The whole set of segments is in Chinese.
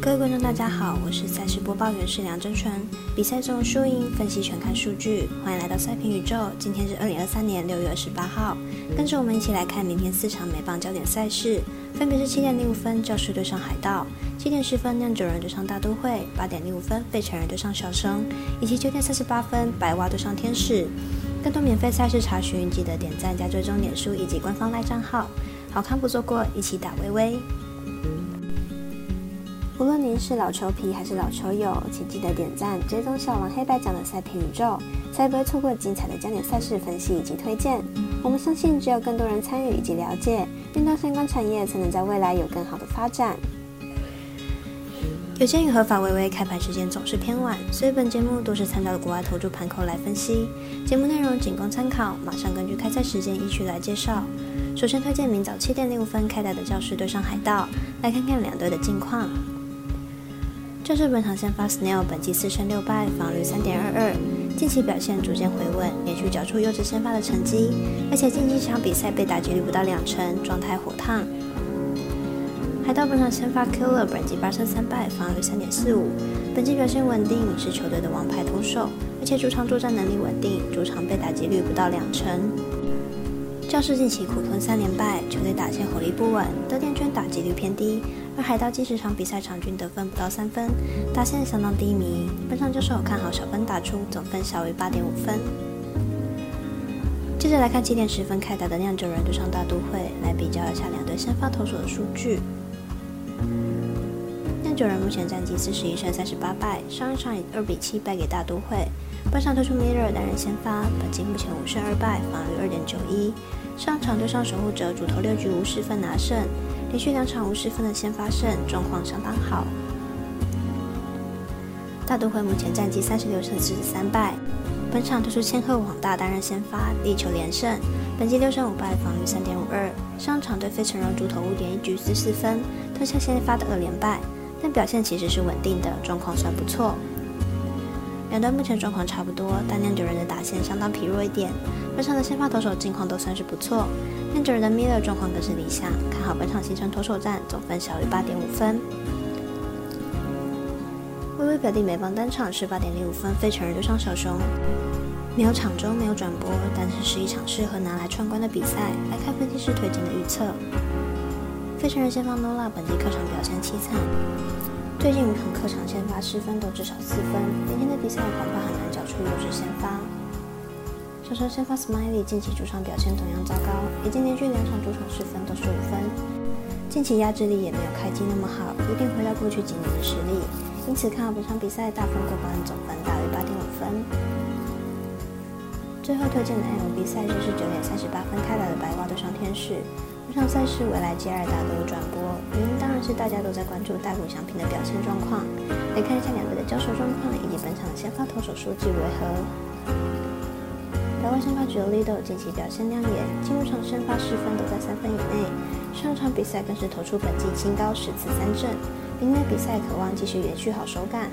各位观众，大家好，我是赛事播报员是梁真纯。比赛中输赢分析全看数据，欢迎来到赛评宇宙。今天是二零二三年六月二十八号，跟着我们一起来看明天四场美棒焦点赛事，分别是七点零五分教士对上海盗，七点十分酿酒人对上大都会，八点零五分费城人对上小生，以及九点三十八分白袜对上天使。更多免费赛事查询，记得点赞加追踪脸书以及官方赖账号。好看不错过，一起打微微。无论您是老球皮还是老球友，请记得点赞、追踪小王黑白奖的赛评宇宙，才不会错过精彩的焦点赛事分析以及推荐。我们相信，只有更多人参与以及了解运动相关产业，才能在未来有更好的发展。有鉴于合法微微开盘时间总是偏晚，所以本节目都是参照国外投注盘口来分析。节目内容仅供参考，马上根据开赛时间依序来介绍。首先推荐明早七点零五分开打的教室对上海盗，来看看两队的近况。这是本场先发 Snell 本季四胜六败，防率三点二二，近期表现逐渐回稳，连续缴出优质先发的成绩，而且近几场比赛被打击率不到两成，状态火烫。海盗本场先发 Killer 本季八胜三败，防率三点四五，本季表现稳定，是球队的王牌投手，而且主场作战能力稳定，主场被打击率不到两成。教士近期苦吞三连败，球队打线火力不稳，得点圈打击率偏低。而海盗近十场比赛场均得分不到三分，打线相当低迷。本场就是我看好小分打出，总分小于八点五分。接着来看七点十分开打的酿酒人对上大都会，来比较一下两队先发投手的数据。酿酒人目前战绩四十一胜三十八败，上一场以二比七败给大都会。本场推出 Miller 担任先发，本季目前五胜二败，防御二点九一。上场对上守护者，主投六局无失分拿胜，连续两场无失分的先发胜，状况相当好。大都会目前战绩三十六胜四十三败，本场推出千鹤网大担任先发，力求连胜，本季六胜五败，防御三点五二。上场对费城人主投五点一局失四分，吞下先发的二连败，但表现其实是稳定的，状况算不错。两队目前状况差不多，但酿酒人的打线相当疲弱一点。本场的先发投手近况都算是不错，酿酒人的 Miller 状况更是理想，看好本场形成投手战，总分小于八点五分。微微表弟美邦单场是八点零五分，费城人对上小熊，没有场中没有转播，但是是一场适合拿来串关的比赛。来看分析师推荐的预测，费城人先发 Nola 本季客场表现凄惨。最近五场客场先发失分都至少四分，明天的比赛恐怕很难缴出优质先发。小城先发 Smiley 近期主场表现同样糟糕，已经连续两场主场失分都是五分，近期压制力也没有开机那么好，一定回到过去几年的实力，因此看好本场比赛大分过关，总分大于八点五分。最后推荐的 MLB 赛事是九点三十八分开打的白袜对上天使。本场赛事未来接二大都有转播，原因当然是大家都在关注大谷翔平的表现状况。来看一下两队的交手状况以及本场的先发投手数据为何。台湾先发 j o l i d o 近期表现亮眼，进入场先发失分都在三分以内，上场比赛更是投出本季新高十次三振，明天比赛渴望继续延续好手感。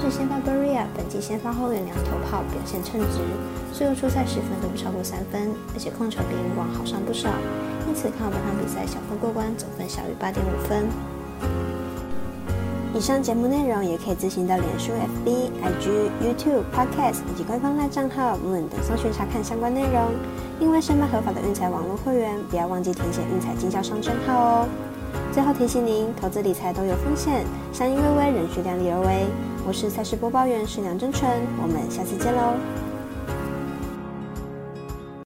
是先发 Berea，本季先发后援两头炮表现称职，所有出赛十分都不超过三分，而且控球比以往好上不少，因此看好本场比赛小分过关，总分小于八点五分。以上节目内容也可以自行到脸书、FB、IG、YouTube、Podcast 以及官方赖账号 Moon 等搜寻查看相关内容。另外，申办合法的运彩网络会员，不要忘记填写运彩经销商证号哦。最后提醒您，投资理财都有风险，相依为微，仍需量力而为。我是赛事播报员是梁真纯，我们下次见喽。